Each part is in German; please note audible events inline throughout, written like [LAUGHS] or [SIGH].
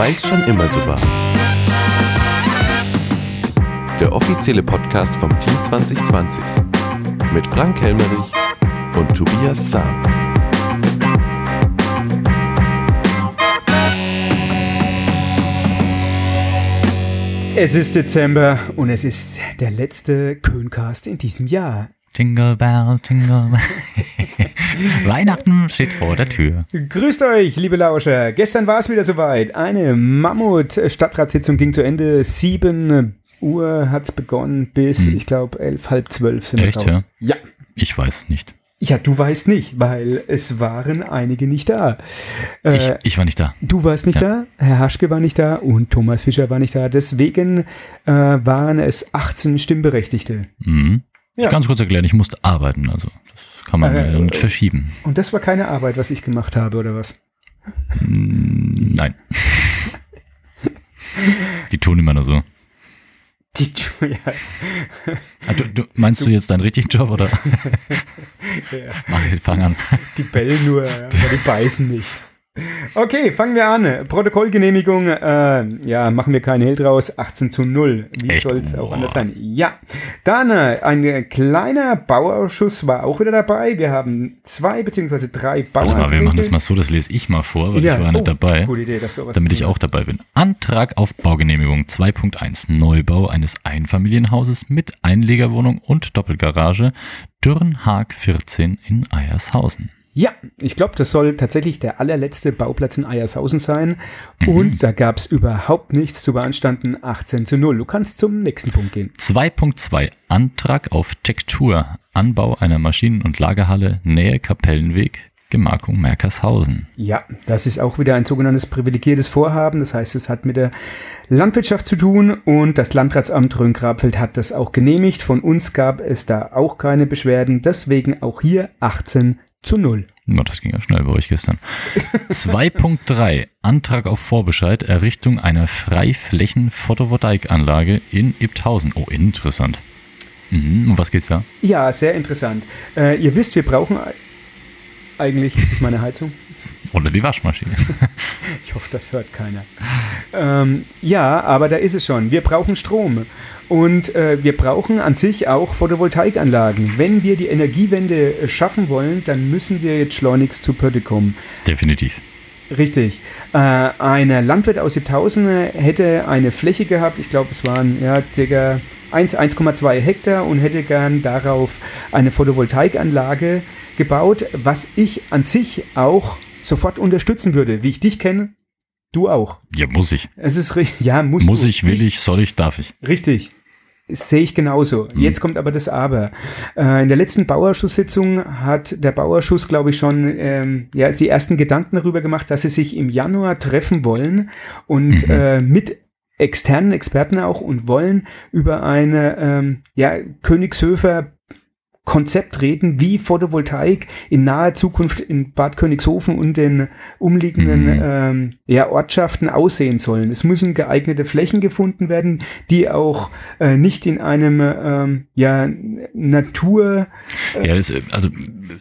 weil es schon immer so war. Der offizielle Podcast vom Team 2020 mit Frank Helmerich und Tobias Sam. Es ist Dezember und es ist der letzte Köncast in diesem Jahr. Jingle Bell, Jingle Bell. [LAUGHS] Weihnachten steht vor der Tür. Grüßt euch, liebe Lauscher. Gestern war es wieder soweit. Eine Mammut-Stadtratssitzung ging zu Ende. 7 Uhr hat es begonnen bis, Hm. ich glaube, elf, halb zwölf sind Echt, wir raus. Ja. Ich weiß nicht. Ja, du weißt nicht, weil es waren einige nicht da. Äh, Ich, ich war nicht da. Du warst nicht Ja. da, Herr Haschke war nicht da und Thomas Fischer war nicht da. Deswegen äh, waren es 18 Stimmberechtigte. Mhm. Ja. Ich kann es kurz erklären, ich musste arbeiten, also das kann man Äh, äh, nicht verschieben. Und das war keine Arbeit, was ich gemacht habe, oder was? Mm, Nein. Die tun immer nur so. Die, ja, Ah, du, du, meinst du jetzt deinen richtigen Job oder? [LAUGHS] ja, Mach, fang an. die bellen nur, aber die beißen nicht. Okay, fangen wir an. Protokollgenehmigung, äh, ja, machen wir keinen Hehl draus. 18 zu 0. Wie soll es auch anders sein? Ja. Dann äh, ein kleiner Bauausschuss war auch wieder dabei. Wir haben zwei beziehungsweise drei Warte mal, wir Bauanträge. machen das mal so, das lese ich mal vor, weil Ja, ich war nicht oh, dabei. Gute Idee, dass du was damit ich auch dabei bin. Antrag auf Baugenehmigung 2.1 Neubau eines Einfamilienhauses mit Einlegerwohnung und Doppelgarage Dürrenhaag 14 in Eiershausen. Ja, ich glaube, das soll tatsächlich der allerletzte Bauplatz in Eiershausen sein. Mhm. Und da gab es überhaupt nichts zu beanstanden. 18 zu 0. Du kannst zum nächsten Punkt gehen. 2.2 Antrag auf Tektur Anbau einer Maschinen- und Lagerhalle Nähe Kapellenweg Gemarkung Merkershausen. Ja, das ist auch wieder ein sogenanntes privilegiertes Vorhaben. Das heißt, es hat mit der Landwirtschaft zu tun und das Landratsamt Rhön-Grabfeld hat das auch genehmigt. Von uns gab es da auch keine Beschwerden. Deswegen auch hier 18 zu 0. Na, das ging ja schnell bei euch gestern. [LAUGHS] 2.3 Antrag auf Vorbescheid Errichtung einer Freiflächen-Photovoltaikanlage in Ibthausen. Oh, interessant. Mhm. Um was geht's da? Ja, sehr interessant. Äh, ihr wisst, wir brauchen ei- eigentlich, ist es meine Heizung? [LAUGHS] Oder die Waschmaschine. [LAUGHS] Ich hoffe, das hört keiner. Ähm, ja, aber da ist es schon. Wir brauchen Strom. Und äh, wir brauchen an sich auch Photovoltaikanlagen. Wenn wir die Energiewende äh, schaffen wollen, dann müssen wir jetzt schleunigst zu Pötte kommen. Definitiv. Richtig. Äh, ein Landwirt aus 7000 hätte eine Fläche gehabt, ich glaube, es waren ja, ca. 1, 1,2 Hektar und hätte gern darauf eine Photovoltaikanlage gebaut, was ich an sich auch sofort unterstützen würde. Wie ich dich kenne, du auch. Ja, muss ich. Es ist ri- ja, musst Muss du. ich, will ich, soll ich, darf ich. Richtig. Sehe ich genauso. Jetzt kommt aber das Aber. Äh, in der letzten Bauausschusssitzung hat der Bauausschuss, glaube ich, schon ähm, ja, die ersten Gedanken darüber gemacht, dass sie sich im Januar treffen wollen und Mhm. äh, mit externen Experten auch und wollen über eine ähm, ja, Königshöfer Konzept reden, wie Photovoltaik in naher Zukunft in Bad Königshofen und den umliegenden Mhm. ähm, ja, Ortschaften aussehen sollen. Es müssen geeignete Flächen gefunden werden, die auch äh, nicht in einem ähm, ja, Natur Ja, das, äh, also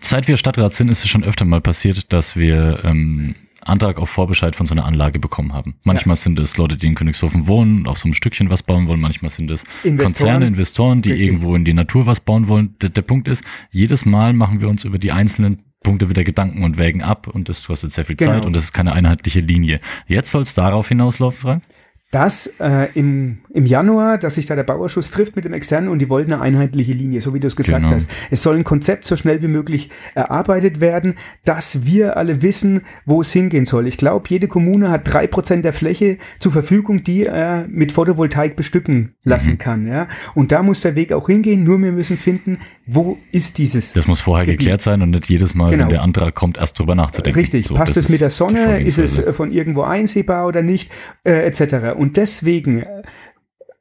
seit wir Stadtrat sind, ist es schon öfter mal passiert, dass wir ähm, Antrag auf Vorbescheid von so einer Anlage bekommen haben. Manchmal sind es Leute, die in Königshofen wohnen auf so einem Stückchen was bauen wollen. Manchmal sind es Investoren. Konzerne, Investoren, die Richtig. irgendwo in die Natur was bauen wollen. Der, der Punkt ist, jedes Mal machen wir uns über die einzelnen Punkte wieder Gedanken und wägen ab und das kostet sehr viel Genau. Zeit und das ist keine einheitliche Linie. Jetzt soll es darauf hinauslaufen, Frank? dass äh, im, im Januar, dass sich da der Bauausschuss trifft mit dem Externen und die wollten eine einheitliche Linie, so wie du es gesagt Genau. hast. Es soll ein Konzept so schnell wie möglich erarbeitet werden, dass wir alle wissen, wo es hingehen soll. Ich glaube, jede Kommune hat drei Prozent der Fläche zur Verfügung, die er mit Photovoltaik bestücken lassen Mhm. kann. Ja? Und da muss der Weg auch hingehen, nur wir müssen finden, wo ist dieses Das muss vorher Gebiet. geklärt sein und nicht jedes Mal, Genau. wenn der Antrag kommt, erst drüber nachzudenken. Richtig, So, passt es mit der Sonne, ist es von irgendwo einsehbar oder nicht, äh, etc. Und deswegen äh,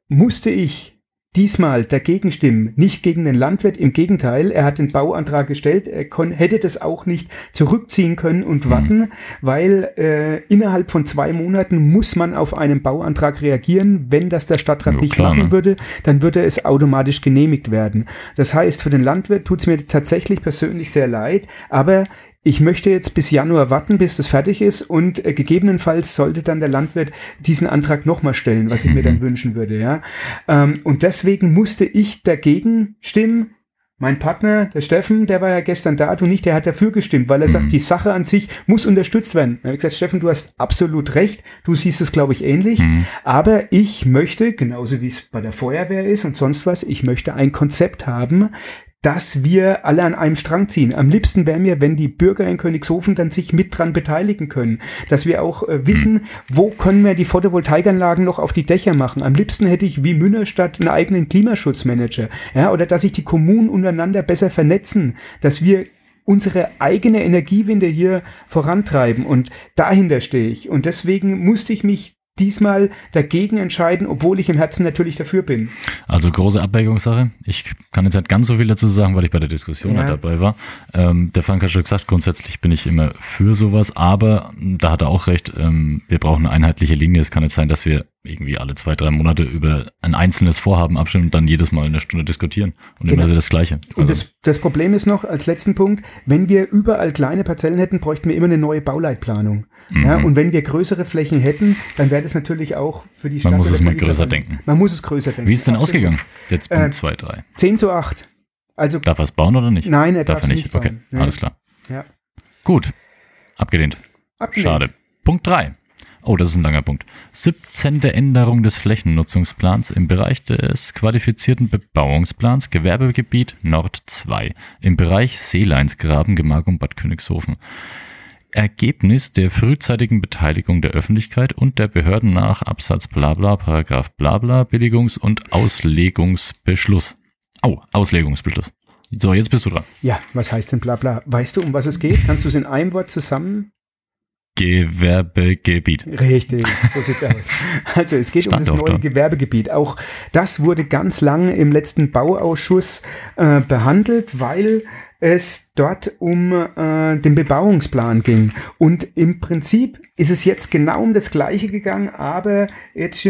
musste ich diesmal dagegen stimmen, nicht gegen den Landwirt, im Gegenteil, er hat den Bauantrag gestellt, er kon hätte das auch nicht zurückziehen können und Mhm. warten, weil äh, innerhalb von zwei Monaten muss man auf einen Bauantrag reagieren. Wenn das der Stadtrat Ja, nicht klar, machen ne? würde, dann würde es automatisch genehmigt werden. Das heißt, für den Landwirt tut es mir tatsächlich persönlich sehr leid, aber ich möchte jetzt bis Januar warten, bis das fertig ist und äh, gegebenenfalls sollte dann der Landwirt diesen Antrag nochmal stellen, was ich mir dann Mhm. wünschen würde, ja. Ähm, und deswegen musste ich dagegen stimmen. Mein Partner, der Steffen, der war ja gestern da, du nicht, der hat dafür gestimmt, weil er Mhm. sagt, die Sache an sich muss unterstützt werden. Da habe ich gesagt, Steffen, du hast absolut recht, du siehst es, glaube ich, ähnlich, Mhm. aber ich möchte, genauso wie es bei der Feuerwehr ist und sonst was, ich möchte ein Konzept haben, dass wir alle an einem Strang ziehen. Am liebsten wäre mir, wenn die Bürger in Königshofen dann sich mit dran beteiligen können, dass wir auch äh, wissen, wo können wir die Photovoltaikanlagen noch auf die Dächer machen. Am liebsten hätte ich wie Münnerstadt einen eigenen Klimaschutzmanager, ja, oder dass sich die Kommunen untereinander besser vernetzen, dass wir unsere eigene Energiewende hier vorantreiben. Und dahinter stehe ich. Und deswegen musste ich mich diesmal dagegen entscheiden, obwohl ich im Herzen natürlich dafür bin. Also große Abwägungssache. Ich kann jetzt nicht ganz so viel dazu sagen, weil ich bei der Diskussion Ja. dabei war. Ähm, der Frank hat schon gesagt, grundsätzlich bin ich immer für sowas, aber ähm, da hat er auch recht, ähm, wir brauchen eine einheitliche Linie. Es kann nicht sein, dass wir irgendwie alle zwei, drei Monate über ein einzelnes Vorhaben abstimmen und dann jedes Mal eine Stunde diskutieren und Genau. immer wieder das Gleiche. Und Also, das, das Problem ist noch, als letzten Punkt, wenn wir überall kleine Parzellen hätten, bräuchten wir immer eine neue Bauleitplanung. Ja, Mhm. und wenn wir größere Flächen hätten, dann wäre das natürlich auch für die Stadt. Man muss es mal größer denken. Man muss es größer denken. wie ist es denn Absolut. ausgegangen? Jetzt Äh, Punkt 2, 3. 10 zu 8. Also, Darf er es bauen oder nicht? nein, er Darf darf, er nicht. nicht. okay. Ja. alles klar. Ja. Gut. Abgelehnt. Abgelehnt. Schade. Punkt 3. Oh, das ist ein langer Punkt. 17. Änderung des Flächennutzungsplans im Bereich des qualifizierten Bebauungsplans Gewerbegebiet Nord 2 im Bereich Seeleinsgraben, Gemarkung Bad Königshofen. Ergebnis der frühzeitigen Beteiligung der Öffentlichkeit und der Behörden nach Absatz Blabla, Paragraph Blabla, Billigungs- und Auslegungsbeschluss. Oh, Auslegungsbeschluss. So, jetzt bist du dran. Ja, was heißt denn bla bla? Weißt du, um was es geht? Kannst du es in einem Wort zusammen? Gewerbegebiet. Richtig, so sieht's aus. [LAUGHS] Also es geht um Stand das neue. Gewerbegebiet. Auch das wurde ganz lang im letzten Bauausschuss äh, behandelt, weil es dort um äh, den Bebauungsplan ging. Und im Prinzip ist es jetzt genau um das Gleiche gegangen, aber jetzt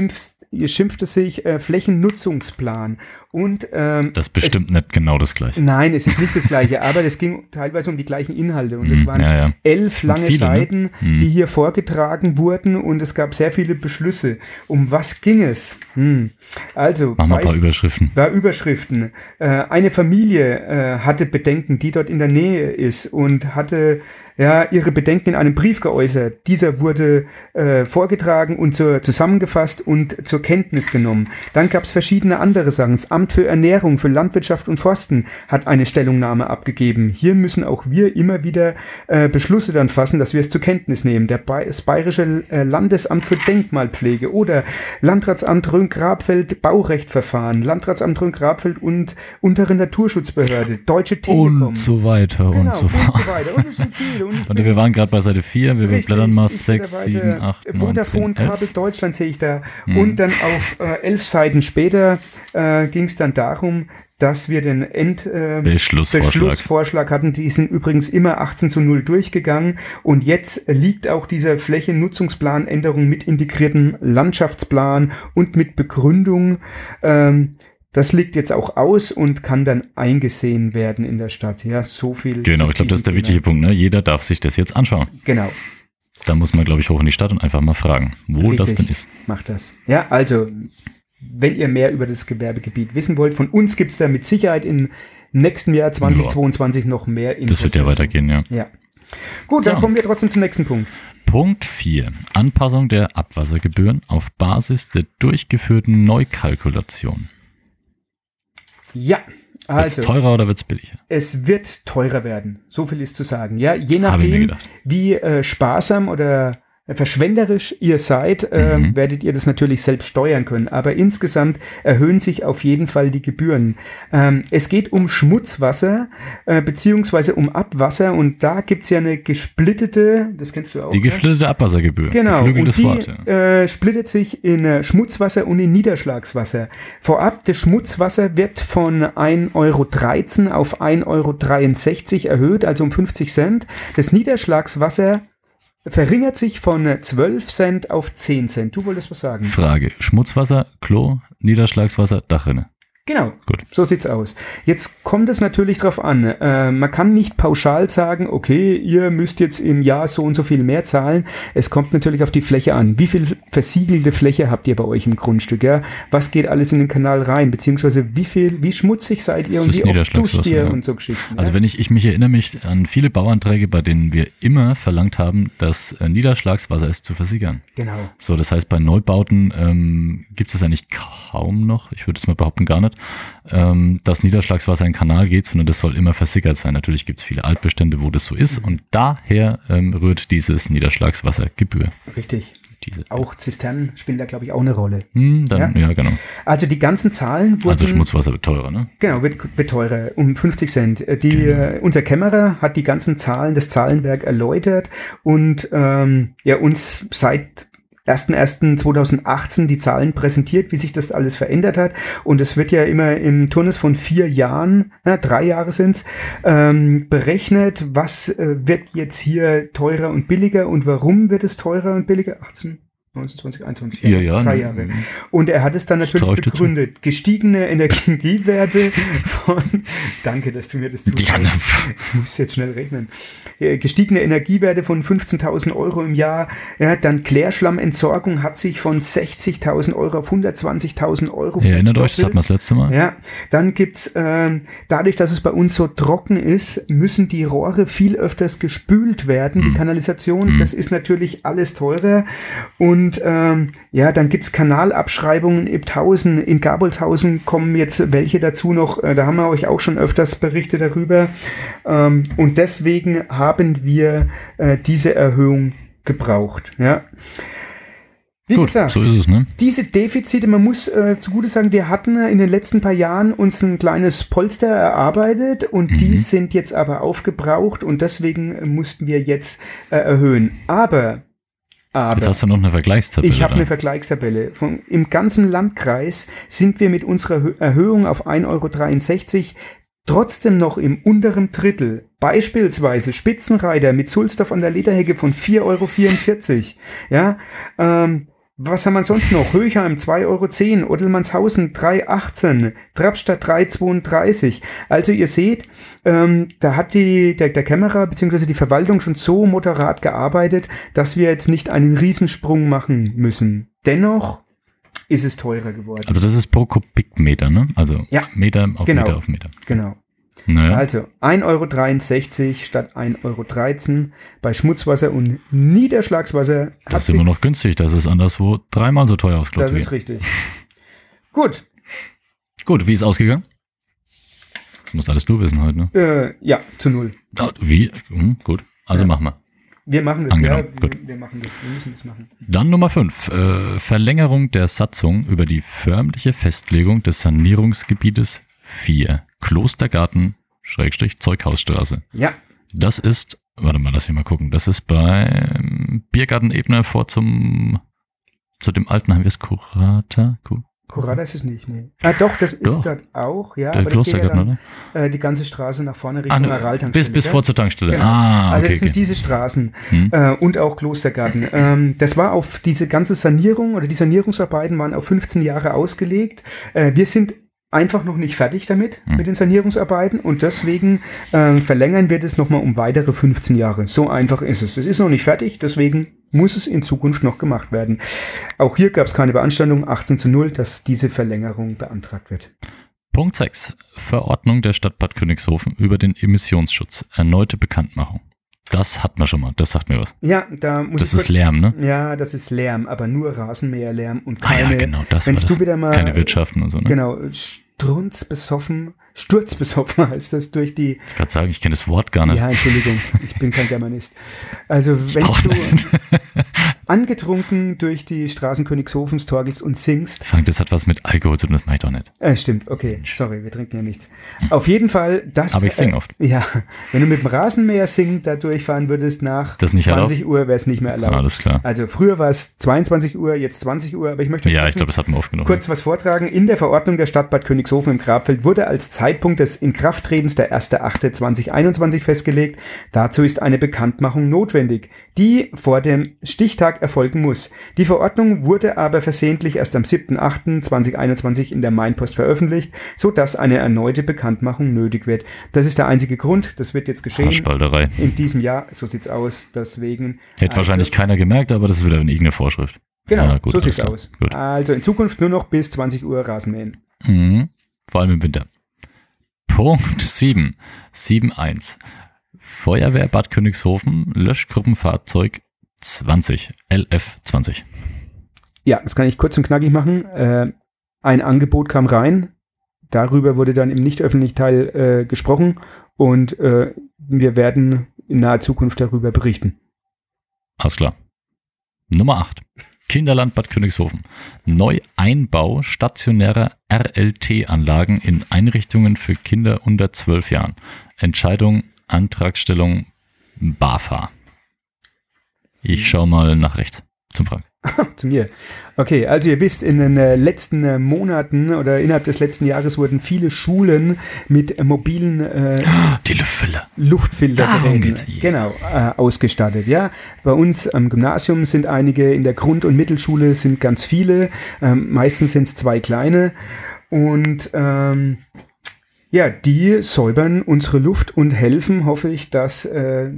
schimpft, schimpft es sich äh, Flächennutzungsplan. Und ähm, Das bestimmt nicht genau das gleiche. Nein, es ist nicht das gleiche, [LAUGHS] aber es ging teilweise um die gleichen Inhalte und es Hm, waren ja, ja. elf lange viele, ne? Seiten, Hm. die hier vorgetragen wurden und es gab sehr viele Beschlüsse. Um was ging es? Hm. Also, Mach mal ein paar Überschriften. war Überschriften. Äh, eine Familie äh, hatte Bedenken, die dort in der Nähe ist und hatte ja ihre Bedenken in einem Brief geäußert. Dieser wurde äh, vorgetragen und zur, zusammengefasst und zur Kenntnis genommen. Dann gab es verschiedene andere Sachen. Das Amt für Ernährung, für Landwirtschaft und Forsten hat eine Stellungnahme abgegeben. Hier müssen auch wir immer wieder äh, Beschlüsse dann fassen, dass wir es zur Kenntnis nehmen. Der Bay das Bayerische äh, Landesamt für Denkmalpflege oder Landratsamt Rhön-Grabfeld Baurechtverfahren, Landratsamt Rhön-Grabfeld und untere Naturschutzbehörde, Deutsche Telekom. Und so weiter genau, und so fort. und so weiter. Und es sind viele. Und ich Und wir waren gerade bei Seite 4, wir Richtig, blättern mal ich bin 6, da 7, weiter. 8, 9, Vodafone 10, 11. Kabel Deutschland sehe ich da. Mhm. Und dann auf äh, elf Seiten später äh, ging es dann darum, dass wir den End, äh, Beschlussvorschlag. Beschlussvorschlag hatten. Die sind übrigens immer 18 zu 0 durchgegangen. Und jetzt liegt auch dieser Flächennutzungsplanänderung mit integriertem Landschaftsplan und mit Begründung. Ähm, das liegt jetzt auch aus und kann dann eingesehen werden in der Stadt. Ja, so viel. Genau, ich glaube, das ist der wichtige Punkt. Ne? Jeder darf sich das jetzt anschauen. Genau. Da muss man, glaube ich, hoch in die Stadt und einfach mal fragen, wo das Richtig. denn ist. Macht das. Ja, also, wenn ihr mehr über das Gewerbegebiet wissen wollt, von uns gibt's da mit Sicherheit im nächsten Jahr 2022 noch mehr Infos. Das wird ja weitergehen, ja. Ja. Gut, dann So. kommen wir trotzdem zum nächsten Punkt. Punkt 4. Anpassung der Abwassergebühren auf Basis der durchgeführten Neukalkulation. Ja, Wird's also, teurer oder wird's billiger? es wird teurer werden. So viel ist zu sagen. Ja, je nachdem, wie äh, sparsam oder verschwenderisch ihr seid, äh, Mhm. werdet ihr das natürlich selbst steuern können. Aber insgesamt erhöhen sich auf jeden Fall die Gebühren. Ähm, es geht um Schmutzwasser äh, beziehungsweise um Abwasser und da gibt's ja eine gesplittete, das kennst du auch. Die ne? gesplittete Abwassergebühr. Genau, und die Wort. Ja. äh, splittet sich in äh, Schmutzwasser und in Niederschlagswasser. Vorab, das Schmutzwasser wird von 1,13 Euro auf 1,63 Euro erhöht, also um 50 Cent. Das Niederschlagswasser verringert sich von äh, 12 Cent auf 10 Cent. Du wolltest was sagen? Frage. Schmutzwasser, Klo, Niederschlagswasser, Dachrinne. Genau, Gut. so sieht's aus. Jetzt kommt es natürlich drauf an. Äh, man kann nicht pauschal sagen, okay, ihr müsst jetzt im Jahr so und so viel mehr zahlen. Es kommt natürlich auf die Fläche an. Wie viel versiegelte Fläche habt ihr bei euch im Grundstück? Ja? Was geht alles in den Kanal rein? Beziehungsweise wie viel, wie schmutzig seid ihr Das und wie oft duscht ihr ja. und so Geschichten? Also ja? wenn ich, ich mich erinnere mich an viele Bauanträge, bei denen wir immer verlangt haben, dass äh, Niederschlagswasser ist zu versickern. Genau. So, das heißt, bei Neubauten ähm, gibt es eigentlich kaum noch, ich würde es mal behaupten gar nicht, ähm, dass Niederschlagswasser in den Kanal geht, sondern das soll immer versickert sein. Natürlich gibt es viele Altbestände, wo das so ist und daher ähm, rührt dieses Niederschlagswassergebühr. Richtig. Diese. Auch Zisternen spielen da, glaube ich, auch eine Rolle. Hm, dann, ja. genau. Also die ganzen Zahlen wurden... Also Schmutzwasser wird teurer, ne? Genau, wird, wird teurer, um 50 Cent. Äh, Die, Genau. äh, unser Kämmerer hat die ganzen Zahlen, das Zahlenwerk erläutert und ähm, ja, uns seit 1.1.2018 die Zahlen präsentiert, wie sich das alles verändert hat. Und es wird ja immer im Turnus von vier Jahren, ja, drei Jahre sind's, ähm, berechnet, was äh, wird jetzt hier teurer und billiger und warum wird es teurer und billiger? 18, 19, 20, 21, Ja, ja. drei ne, Jahre. Und er hat es dann natürlich begründet. Gestiegene Energiewerte [LAUGHS] von, danke, dass du mir das tust. Ja, Ich muss jetzt schnell rechnen. Äh, Gestiegene Energiewerte von 15.000 Euro im Jahr. Ja, dann Klärschlammentsorgung hat sich von 60.000 Euro auf 120.000 Euro ihr erinnert euch, das hatten wir das letzte Mal. Ja, dann gibt's ähm, dadurch, dass es bei uns so trocken ist, müssen die Rohre viel öfters gespült werden, die Kanalisation. Das ist natürlich alles teurer. Und ähm, ja, dann gibt's Kanalabschreibungen in Ibthausen, in Gabolshausen kommen jetzt welche dazu noch. Äh, da haben wir euch auch schon öfters Berichte darüber. Ähm, und deswegen haben wir äh, diese Erhöhung gebraucht. Ja. Wie Gut, gesagt, so ist es, ne? diese Defizite, man muss äh, zugute sagen, wir hatten in den letzten paar Jahren uns ein kleines Polster erarbeitet und die sind jetzt aber aufgebraucht und deswegen mussten wir jetzt äh, erhöhen. Aber, Jetzt aber, hast du noch eine Vergleichstabelle. ich habe eine Vergleichstabelle. Von, Im ganzen Landkreis sind wir mit unserer Hö- Erhöhung auf 1,63 Euro trotzdem noch im unteren Drittel. Beispielsweise Spitzenreiter mit Sulzdorf an der Lederhecke von 4,44 Euro. Ja, ähm, was haben wir sonst noch? Höchheim 2,10 Euro, Oddelmannshausen 3,18, Trappstadt 3,32. Also ihr seht, ähm, da hat die, der, der Kämmerer bzw. die Verwaltung schon so moderat gearbeitet, dass wir jetzt nicht einen Riesensprung machen müssen. Dennoch ist es teurer geworden. Also das ist pro Kubikmeter, ne? Also Ja, Meter auf genau. Meter auf Meter. genau. Naja. Also 1,63 Euro statt 1,13 Euro bei Schmutzwasser und Niederschlagswasser. das ist immer noch günstig. Das ist anderswo dreimal so teuer aufs Klo Das ist richtig. Gut, Gut, wie ist ausgegangen? Das musst alles du wissen heute, ne? äh, ja, zu null. Ah, Wie? Hm, gut. Also Ja. machen wir. Wir machen das, ja, Angenommen, gut. wir, wir machen das, wir müssen das machen. Dann Nummer 5. Äh, Verlängerung der Satzung über die förmliche Festlegung des Sanierungsgebietes 4. Klostergarten, Schrägstrich, Zeughausstraße. Ja, Das ist, warte mal, lass mich mal gucken. Das ist beim Biergarten Ebner vor zum, zu dem alten Heim, wie ist Kurata? Ku- Corrada ist es nicht, nee. Ah, doch, das ist Doch. dort auch, ja. Der aber das geht ja Klostergarten, dann, äh, die ganze Straße nach vorne Ah, Richtung ne, Araltankstelle. bis, bis vor zur Tankstelle. Genau. Ah, also okay. das sind okay. diese Straßen Hm. äh, und auch Klostergarten. [LAUGHS] ähm, das war auf diese ganze Sanierung oder die Sanierungsarbeiten waren auf 15 Jahre ausgelegt. Äh, wir sind einfach noch nicht fertig damit, Hm. mit den Sanierungsarbeiten und deswegen äh, verlängern wir das nochmal um weitere 15 Jahre. So einfach ist es. Es ist noch nicht fertig, deswegen muss es in Zukunft noch gemacht werden. Auch hier gab es keine Beanstandung, 18 zu 0, dass diese Verlängerung beantragt wird. Punkt 6. Verordnung der Stadt Bad Königshofen über den Emissionsschutz. Erneute Bekanntmachung. Das hat man schon mal. Das sagt mir was. Ja, da muss Das ich ist Lärm, ne? Ja, das ist Lärm, aber nur Rasenmäherlärm und Ah keine, ja, genau. Das wenn's das. du wieder mal- Keine Wirtschaften und so, ne? Genau, strunzbesoffen, sturzbesoffen [LAUGHS] heißt das durch die. Ich kann sagen, ich kenne das Wort gar nicht. Ja, Entschuldigung, ich bin kein [LAUGHS] Germanist. Also, wenn du nicht. Angetrunken durch die Straßen Königshofens torgelst und singst, Frank, das hat was mit Alkohol zu tun, das mache ich doch nicht. äh, stimmt, okay, sorry, wir trinken ja nichts. Auf jeden Fall, das. Aber ich sing oft. Äh, [LAUGHS] ja, wenn du mit dem Rasenmäher singend da durchfahren würdest nach Das nicht 20 Uhr, wäre es nicht mehr erlaubt. Alles klar. Also früher war es 22 Uhr, jetzt 20 Uhr, aber ich möchte Ja, ich glaube, das hatten wir oft genug. kurz was vortragen. In der Verordnung der Stadt Bad Königshofen im Grabfeld wurde als Zeitpunkt des Inkrafttretens der 1.8.2021 festgelegt. Dazu ist eine Bekanntmachung notwendig, die vor dem Stichtag Erfolgen muss. Die Verordnung wurde aber versehentlich erst am 7.8.2021 in der Mainpost veröffentlicht, so dass eine erneute Bekanntmachung nötig wird. Das ist der einzige Grund. Das wird jetzt geschehen. In diesem Jahr, so sieht's aus. Deswegen. Hätte wahrscheinlich keiner gemerkt, aber das ist wieder irgendeine Vorschrift. Genau, Ja, gut, so sieht's aus. Gut. Also in Zukunft nur noch bis 20 Uhr Rasenmähen. Mhm. Vor allem im Winter. Punkt 7. 7.1. Feuerwehr Bad Königshofen, Löschgruppenfahrzeug 20, LF 20. Ja, das kann ich kurz und knackig machen. Äh, ein Angebot kam rein. Darüber wurde dann im nicht öffentlichen Teil äh, gesprochen und äh, wir werden in naher Zukunft darüber berichten. Alles klar. Nummer 8. Kinderland Bad Königshofen. Neueinbau stationärer RLT-Anlagen in Einrichtungen für Kinder unter 12 Jahren. Entscheidung, Antragstellung, BAFA. Ich schaue mal nach rechts zum Frank. [LAUGHS] Zu mir. Okay, also ihr wisst, in den äh, letzten äh, Monaten oder innerhalb des letzten Jahres wurden viele Schulen mit mobilen äh, [GASPS] Die Luftfilter. Hier. genau äh, ausgestattet. Ja, bei uns am Gymnasium sind einige, in der Grund- und Mittelschule sind ganz viele. Ähm, meistens sind es zwei kleine und ähm, ja, die säubern unsere Luft und helfen, hoffe ich, dass äh,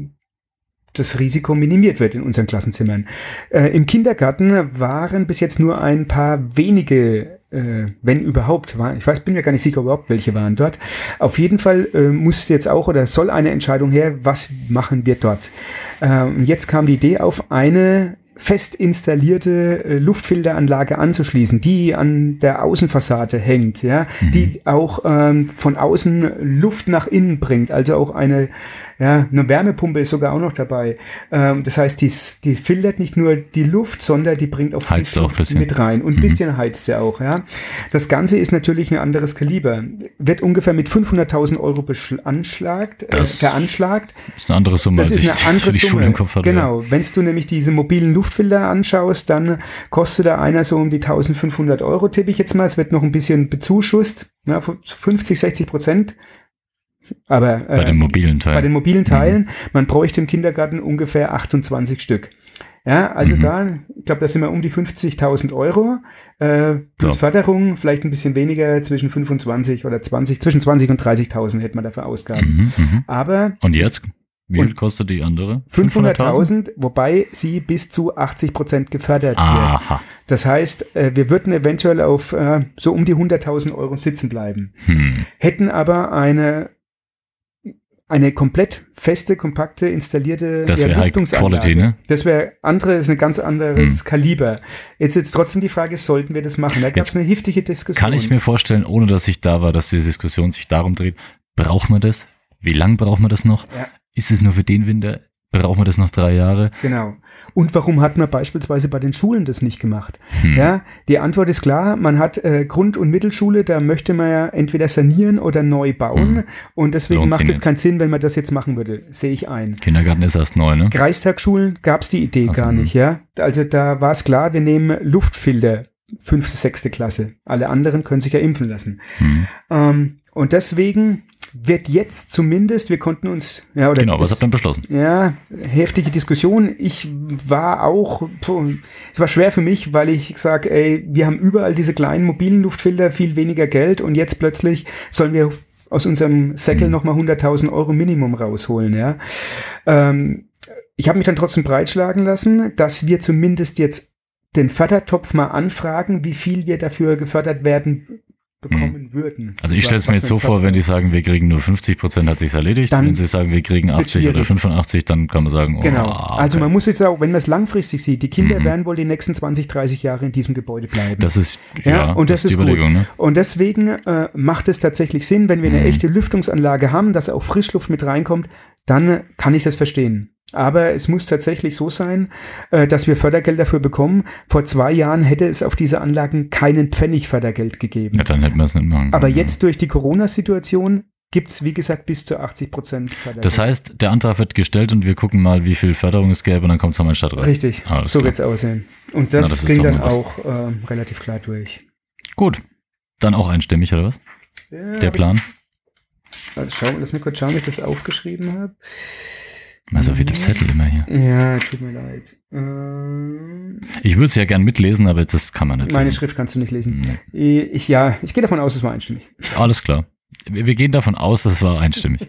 das Risiko minimiert wird in unseren Klassenzimmern. Äh, Im Kindergarten waren bis jetzt nur ein paar wenige, äh, wenn überhaupt, war, ich weiß, bin mir gar nicht sicher überhaupt, welche waren dort. Auf jeden Fall äh, muss jetzt auch oder soll eine Entscheidung her, was machen wir dort. Äh, und jetzt kam die Idee auf, eine fest installierte äh, Luftfilteranlage anzuschließen, die an der Außenfassade hängt, ja, die auch ähm, von außen Luft nach innen bringt, also auch eine ja, eine Wärmepumpe ist sogar auch noch dabei. Ähm, das heißt, die, die filtert nicht nur die Luft, sondern die bringt auch Heizt auch mit rein. Und ein Mhm. bisschen heizt sie auch, ja. Das Ganze ist natürlich ein anderes Kaliber. Wird ungefähr mit 500.000 Euro beanschlagt, äh, veranschlagt. Das ist eine andere Summe, Das als ist ich eine andere für die Summe. Schule im Kopf hatte. Genau. Wenn du nämlich diese mobilen Luftfilter anschaust, dann kostet da einer so um die 1500 Euro, tippe ich jetzt mal. Es wird noch ein bisschen bezuschusst, ja, 50, 60 Prozent. Aber Bei äh, den mobilen Teilen. bei den mobilen Teilen, man bräuchte im Kindergarten ungefähr 28 Stück. Ja, also Mhm. da, ich glaube, da sind wir um die 50.000 Euro, äh, plus Ja. Förderung, vielleicht ein bisschen weniger, zwischen 25 oder 20, zwischen 20 und 30.000 hätte man dafür Ausgaben. mhm, mhm. Aber Und jetzt? Wie viel kostet die andere? 500.000, wobei sie bis zu 80 Prozent gefördert wird. Aha. Das heißt, äh, wir würden eventuell auf äh, so um die 100.000 Euro sitzen bleiben, Hm. hätten aber eine eine komplett feste, kompakte, installierte Das Lüftungsanlage. Quality, ne? Das wäre andere, ist ein ganz anderes Hm. Kaliber. Jetzt jetzt trotzdem die Frage, sollten wir das machen? Da gab es eine heftige Diskussion. Kann ich mir vorstellen, ohne dass ich da war, dass die Diskussion sich darum dreht, braucht man das? Wie lang braucht man das noch? Ja. Ist es nur für den Winter? Braucht man das noch drei Jahre? Genau. Und warum hat man beispielsweise bei den Schulen das nicht gemacht? Hm. Ja, die Antwort ist klar. Man hat äh, Grund- und Mittelschule, da möchte man ja entweder sanieren oder neu bauen. Hm. Und deswegen Lohnt macht es keinen Sinn, wenn man das jetzt machen würde. Sehe ich ein. Kindergarten ist erst neu, ne? Kreistagschulen gab es die Idee Ach so, gar hm. nicht, ja. Also da war es klar, wir nehmen Luftfilter, fünfte, sechste Klasse. Alle anderen können sich ja impfen lassen. Hm. Ähm, und deswegen wird jetzt zumindest, wir konnten uns, ja, oder Genau, was habt ihr beschlossen? ja, heftige Diskussion. Ich war auch, puh, es war schwer für mich, weil ich sage, ey, wir haben überall diese kleinen mobilen Luftfilter, viel weniger Geld und jetzt plötzlich sollen wir aus unserem Säckel Mhm. nochmal 100.000 Euro Minimum rausholen, ja. Ähm, ich habe mich dann trotzdem breitschlagen lassen, dass wir zumindest jetzt den Fördertopf mal anfragen, wie viel wir dafür gefördert werden bekommen würden. Also ich stelle es mir jetzt so vor, Satz wenn die sagen, wir kriegen nur 50 Prozent, hat sich's erledigt. Dann wenn sie sagen, wir kriegen 80 oder schwierig. 85, dann kann man sagen, oh, Genau. okay. Also man muss jetzt auch, wenn man es langfristig sieht, die Kinder Mhm. werden wohl die nächsten 20, 30 Jahre in diesem Gebäude bleiben. Das ist, Ja, ja, und das die ist gut. Überlegung, ne? und deswegen äh, macht es tatsächlich Sinn, wenn wir eine Mhm. echte Lüftungsanlage haben, dass auch Frischluft mit reinkommt, dann kann ich das verstehen. Aber es muss tatsächlich so sein, äh, dass wir Fördergeld dafür bekommen. Vor zwei Jahren hätte es auf diese Anlagen keinen Pfennig Fördergeld gegeben. Ja, dann hätten wir es nicht machen Aber können, jetzt durch die Corona-Situation gibt's wie gesagt, bis zu 80 Prozent Fördergeld. Das heißt, der Antrag wird gestellt und wir gucken mal, wie viel Förderung es gäbe und dann kommt es nochmal in den Stadtrat. Richtig, Alles so klar. wird's aussehen. Und Na, das, das ist ging dann auch ähm, relativ klar durch. Gut. Dann auch einstimmig, oder was? Ja, Der Plan? Ich, warte, schau, lass mich kurz schauen, wie ich das aufgeschrieben habe. Also viele Zettel immer hier. Ja, tut mir leid. Ähm, Ich würde es ja gern mitlesen, aber das kann man nicht. Meine lesen. Schrift kannst du nicht lesen. Ich, ja, ich gehe davon aus, es war einstimmig. Alles klar. Wir gehen davon aus, das war einstimmig.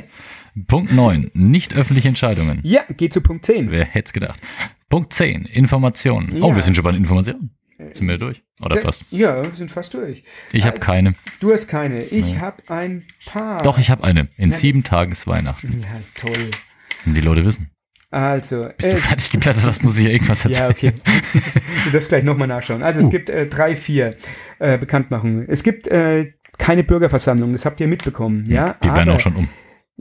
[LAUGHS] Punkt 9. Nicht öffentliche Entscheidungen. Ja, geh zu Punkt 10. Wer hätte es gedacht? Punkt 10. Informationen. Ja. Oh, wir sind schon bei den Informationen. Sind wir durch? Oder Das- fast? Ja, wir sind fast durch. Ich habe keine. Du hast keine. Ich habe ein paar. Doch, ich habe eine. In sieben Tagen ist Weihnachten. Ja, ist toll. Und die Leute wissen. Also, Bist du es- fertig geblättert hast, muss ich ja irgendwas erzählen. Ja, okay. Du darfst gleich nochmal nachschauen. Also es Uh. gibt äh, drei, vier äh, Bekanntmachungen. Es gibt äh, keine Bürgerversammlung, das habt ihr mitbekommen. Ja, Die werden aber- auch schon um.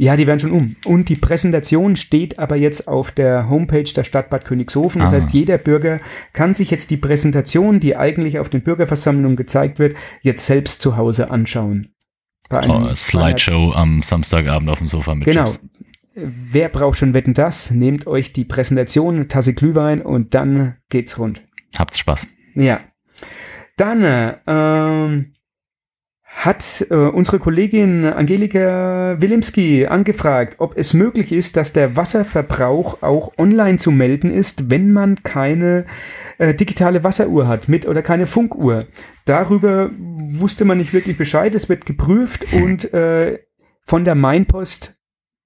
Ja, die werden schon um. Und die Präsentation steht aber jetzt auf der Homepage der Stadt Bad Königshofen. Das Ah. heißt, jeder Bürger kann sich jetzt die Präsentation, die eigentlich auf den Bürgerversammlungen gezeigt wird, jetzt selbst zu Hause anschauen. Bei einem- Oh, Slideshow am Samstagabend auf dem Sofa mit Genau. Chips. Wer braucht schon Wetten das? Nehmt euch die Präsentation, eine Tasse Glühwein und dann geht's rund. Habt's Spaß. Ja. Dann äh, ähm, hat äh, unsere Kollegin Angelika Wilimski angefragt, ob es möglich ist, dass der Wasserverbrauch auch online zu melden ist, wenn man keine äh, digitale Wasseruhr hat mit oder keine Funkuhr. Darüber wusste man nicht wirklich Bescheid. Es wird geprüft und äh, von der Mainpost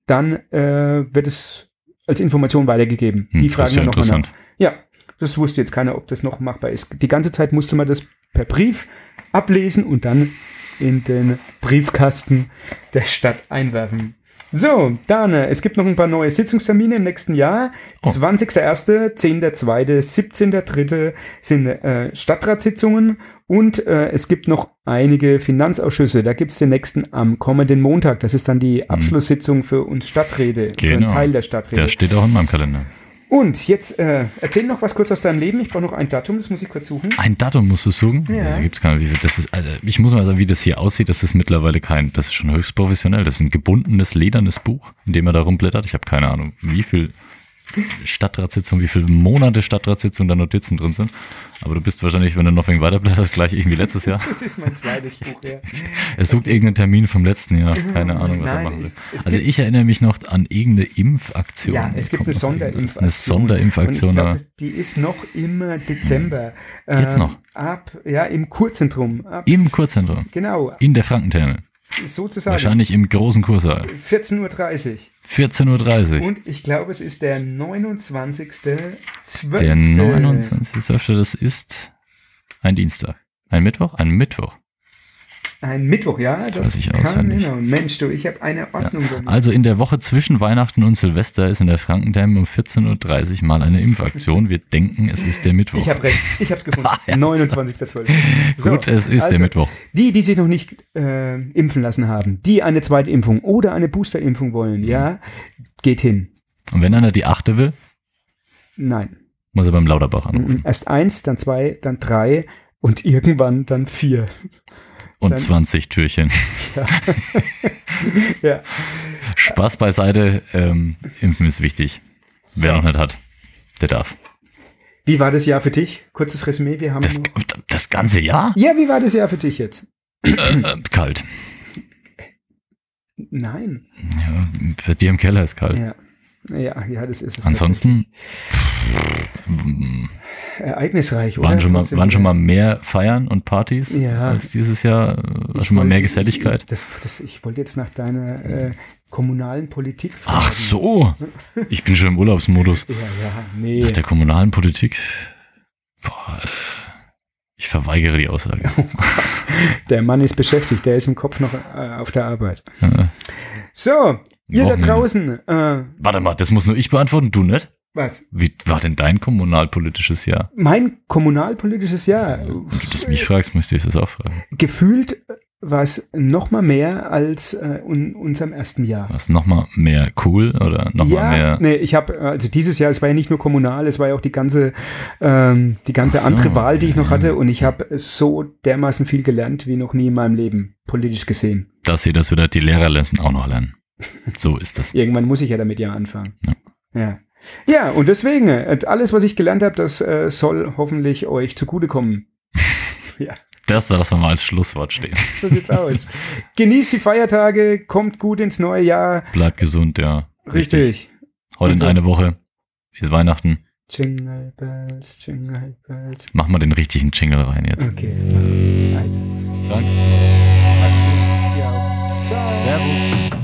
dann äh, wird es als Information weitergegeben. Hm, Die fragen ja wir nochmal nach. Ja, das wusste jetzt keiner, ob das noch machbar ist. Die ganze Zeit musste man das per Brief ablesen und dann in den Briefkasten der Stadt einwerfen. So, dann, äh, es gibt noch ein paar neue Sitzungstermine im nächsten Jahr. Oh. 20.01., 10.02., 17.03. sind äh, Stadtratssitzungen und äh, es gibt noch einige Finanzausschüsse. Da gibt es den nächsten am kommenden Montag. Das ist dann die Abschlusssitzung für uns Stadträte, für einen Hm. Genau. Teil der Stadträte. Der steht auch in meinem Kalender. Und jetzt äh, erzähl noch was kurz aus deinem Leben. Ich brauche noch ein Datum, das muss ich kurz suchen. Ein Datum musst du suchen? Ja. Das gibt's viel- Das ist, also ich muss mal sagen, wie das hier aussieht. Das ist mittlerweile kein, das ist schon höchst professionell. Das ist ein gebundenes, ledernes Buch, in dem er da rumblättert. Ich habe keine Ahnung, wie viel Stadtratssitzungen, wie viele Monate Stadtratssitzungen da Notizen drin sind. Aber du bist wahrscheinlich, wenn du noch wegen weiterblätterst, gleich irgendwie letztes Jahr. Das ist mein zweites Buch, ja. [LAUGHS] Er sucht irgendeinen Termin vom letzten Jahr. Keine Ahnung, was er Nein, machen will. es- es Also ich erinnere mich noch an irgendeine Impfaktion. Ja, es gibt eine? Sonderimpfaktion. Eine Sonderimpfaktion. Und ich aber- glaube, die ist noch im Dezember. Geht's Ähm, noch? Ab, ja, im Kurzentrum. Im Kurzentrum. genau, In der Frankentherme. sozusagen. Wahrscheinlich im großen Kursaal. 14.30 Uhr. 14.30 Uhr. Und ich glaube, es ist der 29.12. Der 29.12. Das ist ein Dienstag. Ein Mittwoch? Ein Mittwoch. Ein Mittwoch, ja. Das weiß ich kann auswendig. genau. Mensch, du, ich habe eine Ordnung. gemacht. Also in der Woche zwischen Weihnachten und Silvester ist in der Frankentherme um 14.30 Uhr mal eine Impfaktion. Wir denken, es ist der Mittwoch. Ich habe recht, ich habe es gefunden. [LAUGHS] Ah, ja. 29.12. [LAUGHS] Gut, es ist der Mittwoch. Die, die sich noch nicht äh, impfen lassen haben, die eine zweite Impfung oder eine Boosterimpfung Mhm. wollen, ja, geht hin. Und wenn einer die achte will, Nein. muss er beim Lauterbach anrufen. Erst eins, dann zwei, dann drei und irgendwann dann vier. Und Dann- 20 Türchen. [LAUGHS] Ja. Spaß beiseite. Ähm, Impfen ist wichtig. Wer So. noch nicht hat, der darf. Wie war das Jahr für dich? Kurzes Resümee, wir haben Das, das ganze Jahr? Ja, wie war das Jahr für dich jetzt? Äh, kalt. Nein. Ja, bei dir im Keller ist kalt. Ja. Ja, ja, das ist es. Ansonsten. Ereignisreich, oder? waren schon, mal, waren schon mal mehr Feiern und Partys Ja. als dieses Jahr. War Ich schon mal mehr Geselligkeit. Ich, das, das, ich wollte jetzt nach deiner äh, kommunalen Politik fragen. Ach so, ich bin schon im Urlaubsmodus. [LAUGHS] Ja, ja, nee. Nach der kommunalen Politik. Boah, äh, ich verweigere die Aussage. [LAUGHS] Der Mann ist beschäftigt, der ist im Kopf noch äh, auf der Arbeit. Äh, So, ihr da Wochenende. draußen, äh, Warte mal, das muss nur ich beantworten, du nicht? Was? Wie war denn dein kommunalpolitisches Jahr? Mein kommunalpolitisches Jahr, Wenn du das mich fragst, müsste ich das auch fragen. gefühlt war es noch mal mehr als äh, in unserem ersten Jahr. War es nochmal mehr cool oder nochmal ja, mehr? nee, ich habe also dieses Jahr, es war ja nicht nur kommunal, es war ja auch die ganze ähm, die ganze so, andere Wahl, die ich noch hatte und ich habe so dermaßen viel gelernt wie noch nie in meinem Leben politisch gesehen. Dass sie das wieder die Lehrer lassen auch noch lernen. So ist das. [LAUGHS] Irgendwann muss ich ja damit ja anfangen. Ja. Ja, und deswegen, äh, alles, was ich gelernt habe, das äh, soll hoffentlich euch zugutekommen. [LAUGHS] ja, Das das wir mal als Schlusswort stehen. [LAUGHS] so sieht's aus. [LAUGHS] Genießt die Feiertage, kommt gut ins neue Jahr. Bleibt gesund, ja. Richtig. Heute Und so. in eine Woche ist Weihnachten. Jingle Bells, Jingle Bells. Mach mal den richtigen Jingle rein jetzt. Okay, also. Frank. Ja. Ciao. Servus.